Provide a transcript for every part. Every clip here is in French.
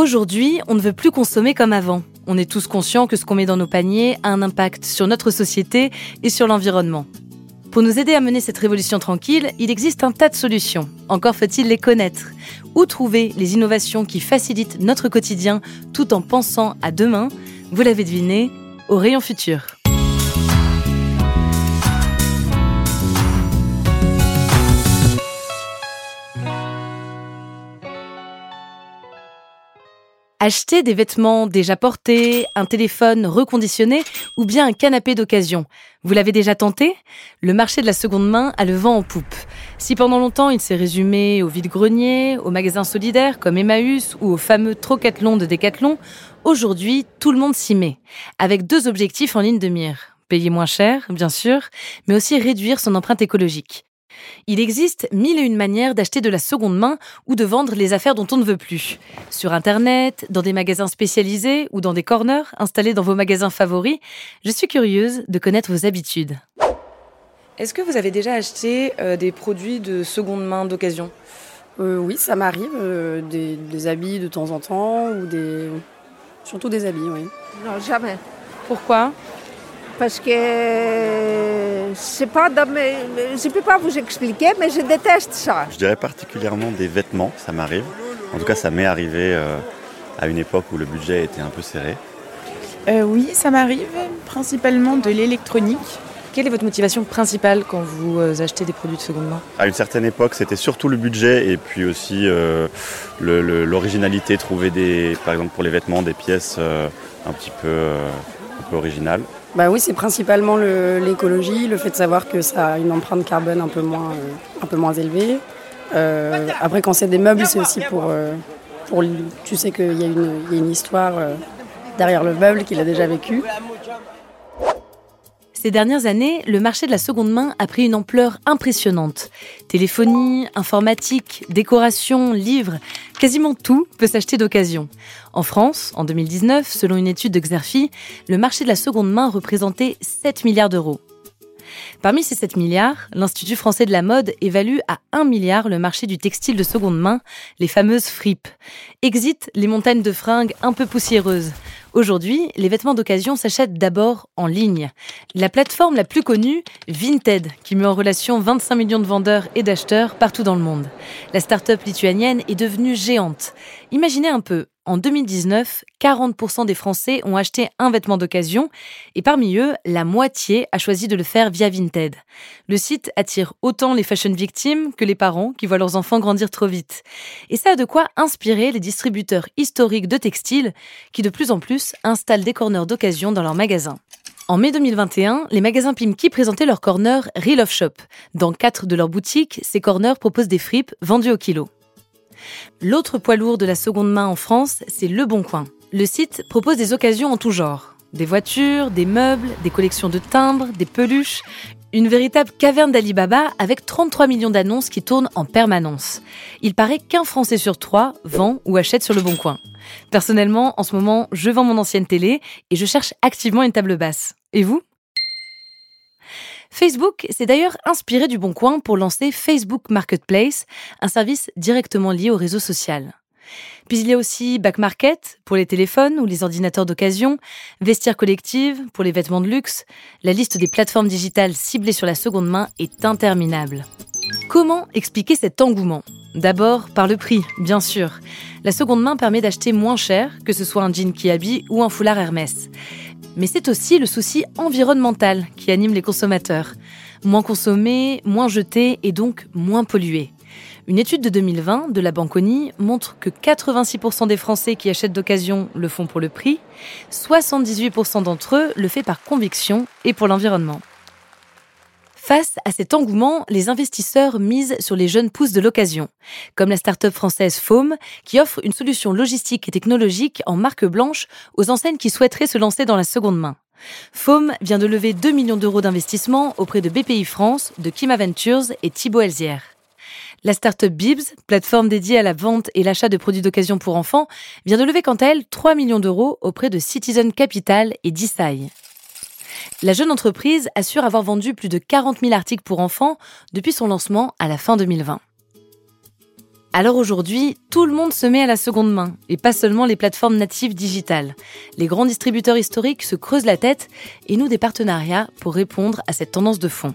Aujourd'hui, on ne veut plus consommer comme avant. On est tous conscients que ce qu'on met dans nos paniers a un impact sur notre société et sur l'environnement. Pour nous aider à mener cette révolution tranquille, il existe un tas de solutions. Encore faut-il les connaître. Où trouver les innovations qui facilitent notre quotidien tout en pensant à demain? Vous l'avez deviné, au rayon futur. Acheter des vêtements déjà portés, un téléphone reconditionné ou bien un canapé d'occasion. Vous l'avez déjà tenté? Le marché de la seconde main a le vent en poupe. Si pendant longtemps il s'est résumé au vide-grenier, aux magasins solidaires comme Emmaüs ou au fameux Trocathlon de Decathlon, aujourd'hui tout le monde s'y met, avec deux objectifs en ligne de mire. Payer moins cher, bien sûr, mais aussi réduire son empreinte écologique. Il existe mille et une manières d'acheter de la seconde main ou de vendre les affaires dont on ne veut plus. Sur Internet, dans des magasins spécialisés ou dans des corners installés dans vos magasins favoris, je suis curieuse de connaître vos habitudes. Est-ce que vous avez déjà acheté euh, des produits de seconde main d'occasion? Euh, Oui, ça m'arrive. Euh, des, habits de temps en temps ou des. Surtout des habits, oui. Non, jamais. Pourquoi? Parce que c'est pas dans mes... Je ne peux pas vous expliquer, mais je déteste ça. Je dirais particulièrement des vêtements, ça m'arrive. En tout cas, ça m'est arrivé euh, à une époque où le budget était un peu serré. Euh, oui, ça m'arrive, principalement de l'électronique. Quelle est votre motivation principale quand vous euh, achetez des produits de seconde main? À une certaine époque, c'était surtout le budget et puis aussi l'originalité, trouver des, par exemple pour les vêtements, des pièces un petit peu, un peu originales. Bah oui, c'est principalement l'écologie, le, fait de savoir que ça a une empreinte carbone un peu moins, euh, un peu moins élevée. Euh, après, quand c'est des meubles, c'est aussi pour, euh, pour. Tu sais qu'il y, a une histoire derrière le meuble qu'il a déjà vécu. Ces dernières années, le marché de la seconde main a pris une ampleur impressionnante. Téléphonie, informatique, décoration, livres, quasiment tout peut s'acheter d'occasion. En France, en 2019, selon une étude de Xerfi, le marché de la seconde main représentait 7 milliards d'euros. Parmi ces 7 milliards, l'Institut français de la mode évalue à 1 milliard le marché du textile de seconde main, les fameuses fripes. Exit les montagnes de fringues un peu poussiéreuses. Aujourd'hui, les vêtements d'occasion s'achètent d'abord en ligne. La plateforme la plus connue, Vinted, qui met en relation 25 millions de vendeurs et d'acheteurs partout dans le monde. La start-up lituanienne est devenue géante. Imaginez un peu, en 2019, 40% des Français ont acheté un vêtement d'occasion et parmi eux, la moitié a choisi de le faire via Vinted. Le site attire autant les fashion victimes que les parents qui voient leurs enfants grandir trop vite. Et ça a de quoi inspirer les distributeurs historiques de textiles qui de plus en plus installent des corners d'occasion dans leurs magasins. En mai 2021, les magasins Pimki présentaient leur corner Real of Shop. Dans quatre de leurs boutiques, ces corners proposent des fripes vendues au kilo. L'autre poids lourd de la seconde main en France, c'est Le Bon Coin. Le site propose des occasions en tout genre. Des voitures, des meubles, des collections de timbres, des peluches. Une véritable caverne d'Alibaba avec 33 millions d'annonces qui tournent en permanence. Il paraît qu'un Français sur trois vend ou achète sur Le Bon Coin. Personnellement, en ce moment, je vends mon ancienne télé et je cherche activement une table basse. Et vous? Facebook s'est d'ailleurs inspiré du Bon Coin pour lancer Facebook Marketplace, un service directement lié au réseau social. Puis il y a aussi Back Market pour les téléphones ou les ordinateurs d'occasion, Vestiaire Collective pour les vêtements de luxe. La liste des plateformes digitales ciblées sur la seconde main est interminable. Comment expliquer cet engouement? D'abord par le prix, bien sûr. La seconde main permet d'acheter moins cher, que ce soit un jean qui habille ou un foulard Hermès. Mais c'est aussi le souci environnemental qui anime les consommateurs. Moins consommé, moins jeté et donc moins pollué. Une étude de 2020 de la Banconi montre que 86% des Français qui achètent d'occasion le font pour le prix, 78% d'entre eux le font par conviction et pour l'environnement. Face à cet engouement, les investisseurs misent sur les jeunes pousses de l'occasion, comme la start-up française Foam, qui offre une solution logistique et technologique en marque blanche aux enseignes qui souhaiteraient se lancer dans la seconde main. Foam vient de lever 2 millions d'euros d'investissement auprès de BPI France, de Kima Ventures et Thibault Elzière. La start-up Bibs, plateforme dédiée à la vente et l'achat de produits d'occasion pour enfants, vient de lever quant à elle 3 millions d'euros auprès de Citizen Capital et Desai. La jeune entreprise assure avoir vendu plus de 40 000 articles pour enfants depuis son lancement à la fin 2020. Alors aujourd'hui, tout le monde se met à la seconde main, et pas seulement les plateformes natives digitales. Les grands distributeurs historiques se creusent la tête et nouent des partenariats pour répondre à cette tendance de fond.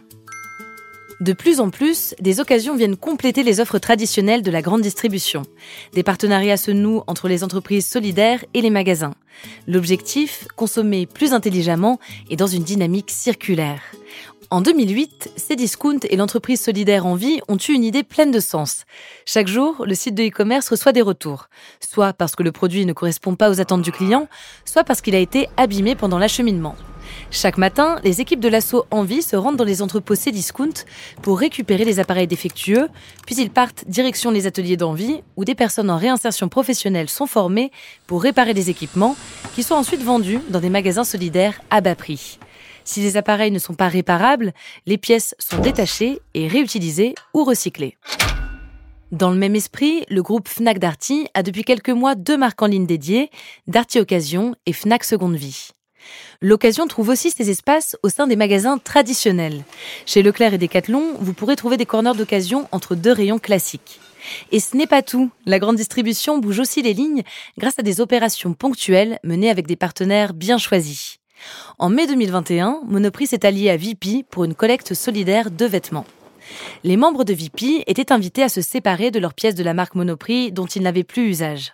De plus en plus, des occasions viennent compléter les offres traditionnelles de la grande distribution. Des partenariats se nouent entre les entreprises solidaires et les magasins. L'objectif, consommer plus intelligemment et dans une dynamique circulaire. En 2008, Cdiscount et l'entreprise solidaire Envie ont eu une idée pleine de sens. Chaque jour, le site de e-commerce reçoit des retours, soit parce que le produit ne correspond pas aux attentes du client, soit parce qu'il a été abîmé pendant l'acheminement. Chaque matin, les équipes de l'assaut Envie se rendent dans les entrepôts Cdiscount pour récupérer les appareils défectueux, puis ils partent direction les ateliers d'Envie où des personnes en réinsertion professionnelle sont formées pour réparer les équipements qui sont ensuite vendus dans des magasins solidaires à bas prix. Si les appareils ne sont pas réparables, les pièces sont détachées et réutilisées ou recyclées. Dans le même esprit, le groupe Fnac Darty a depuis quelques mois deux marques en ligne dédiées, Darty Occasion et Fnac Seconde Vie. L'occasion trouve aussi ses espaces au sein des magasins traditionnels. Chez Leclerc et Decathlon, vous pourrez trouver des corners d'occasion entre deux rayons classiques. Et ce n'est pas tout. La grande distribution bouge aussi les lignes grâce à des opérations ponctuelles menées avec des partenaires bien choisis. En mai 2021, Monoprix s'est allié à Vipi pour une collecte solidaire de vêtements. Les membres de Vipi étaient invités à se séparer de leurs pièces de la marque Monoprix dont ils n'avaient plus usage.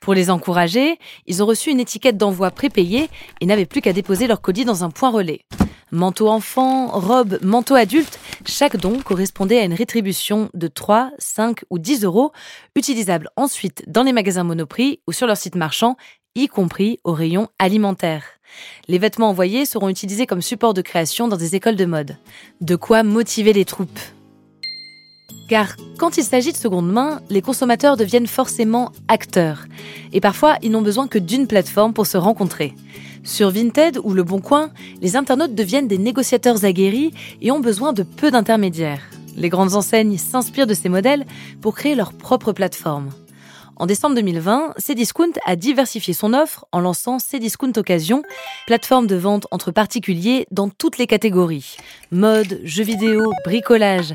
Pour les encourager, ils ont reçu une étiquette d'envoi prépayée et n'avaient plus qu'à déposer leur colis dans un point relais. Manteau enfant, robe, manteau adulte, chaque don correspondait à une rétribution de 3, 5 ou 10 euros, utilisable ensuite dans les magasins Monoprix ou sur leur site marchand, y compris au rayon alimentaire. Les vêtements envoyés seront utilisés comme support de création dans des écoles de mode. De quoi motiver les troupes. Car quand il s'agit de seconde main, les consommateurs deviennent forcément acteurs. Et parfois, ils n'ont besoin que d'une plateforme pour se rencontrer. Sur Vinted ou Le Bon Coin, les internautes deviennent des négociateurs aguerris et ont besoin de peu d'intermédiaires. Les grandes enseignes s'inspirent de ces modèles pour créer leur propre plateforme. En décembre 2020, Cdiscount a diversifié son offre en lançant Cdiscount Occasion, plateforme de vente entre particuliers dans toutes les catégories mode, jeux vidéo, bricolage,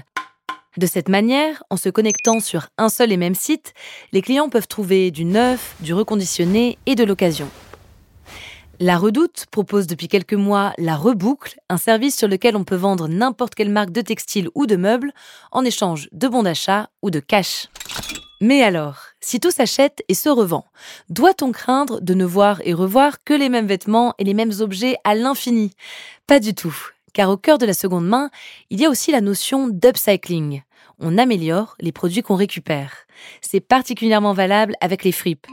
de cette manière, en se connectant sur un seul et même site, les clients peuvent trouver du neuf, du reconditionné et de l'occasion. La Redoute propose depuis quelques mois la Reboucle, un service sur lequel on peut vendre n'importe quelle marque de textile ou de meubles en échange de bons d'achat ou de cash. Mais alors, si tout s'achète et se revend, doit-on craindre de ne voir et revoir que les mêmes vêtements et les mêmes objets à l'infini? Pas du tout car au cœur de la seconde main, il y a aussi la notion d'upcycling. On améliore les produits qu'on récupère. C'est particulièrement valable avec les fripes.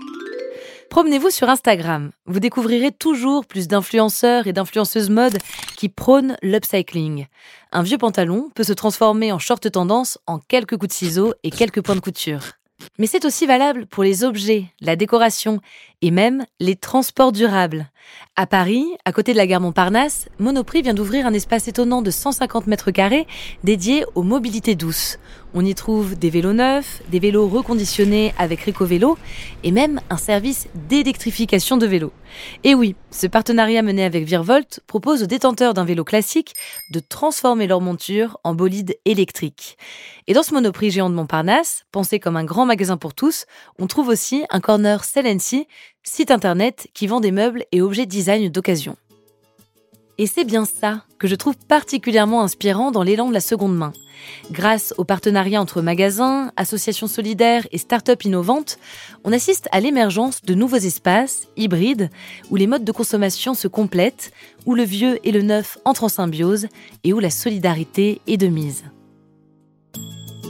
Promenez-vous sur Instagram. Vous découvrirez toujours plus d'influenceurs et d'influenceuses mode qui prônent l'upcycling. Un vieux pantalon peut se transformer en short tendance en quelques coups de ciseaux et quelques points de couture. Mais c'est aussi valable pour les objets, la décoration et même les transports durables. À Paris, à côté de la gare Montparnasse, Monoprix vient d'ouvrir un espace étonnant de 150 mètres carrés dédié aux mobilités douces. On y trouve des vélos neufs, des vélos reconditionnés avec Réco-Vélo et même un service d'électrification de vélos. Et oui, ce partenariat mené avec Virvolt propose aux détenteurs d'un vélo classique de transformer leur monture en bolide électrique. Et dans ce Monoprix géant de Montparnasse, pensé comme un grand magasin pour tous, on trouve aussi un corner Celency, site internet qui vend des meubles et objets design d'occasion. Et c'est bien ça que je trouve particulièrement inspirant dans l'élan de la seconde main. Grâce au partenariat entre magasins, associations solidaires et start-up innovantes, on assiste à l'émergence de nouveaux espaces, hybrides, où les modes de consommation se complètent, où le vieux et le neuf entrent en symbiose et où la solidarité est de mise.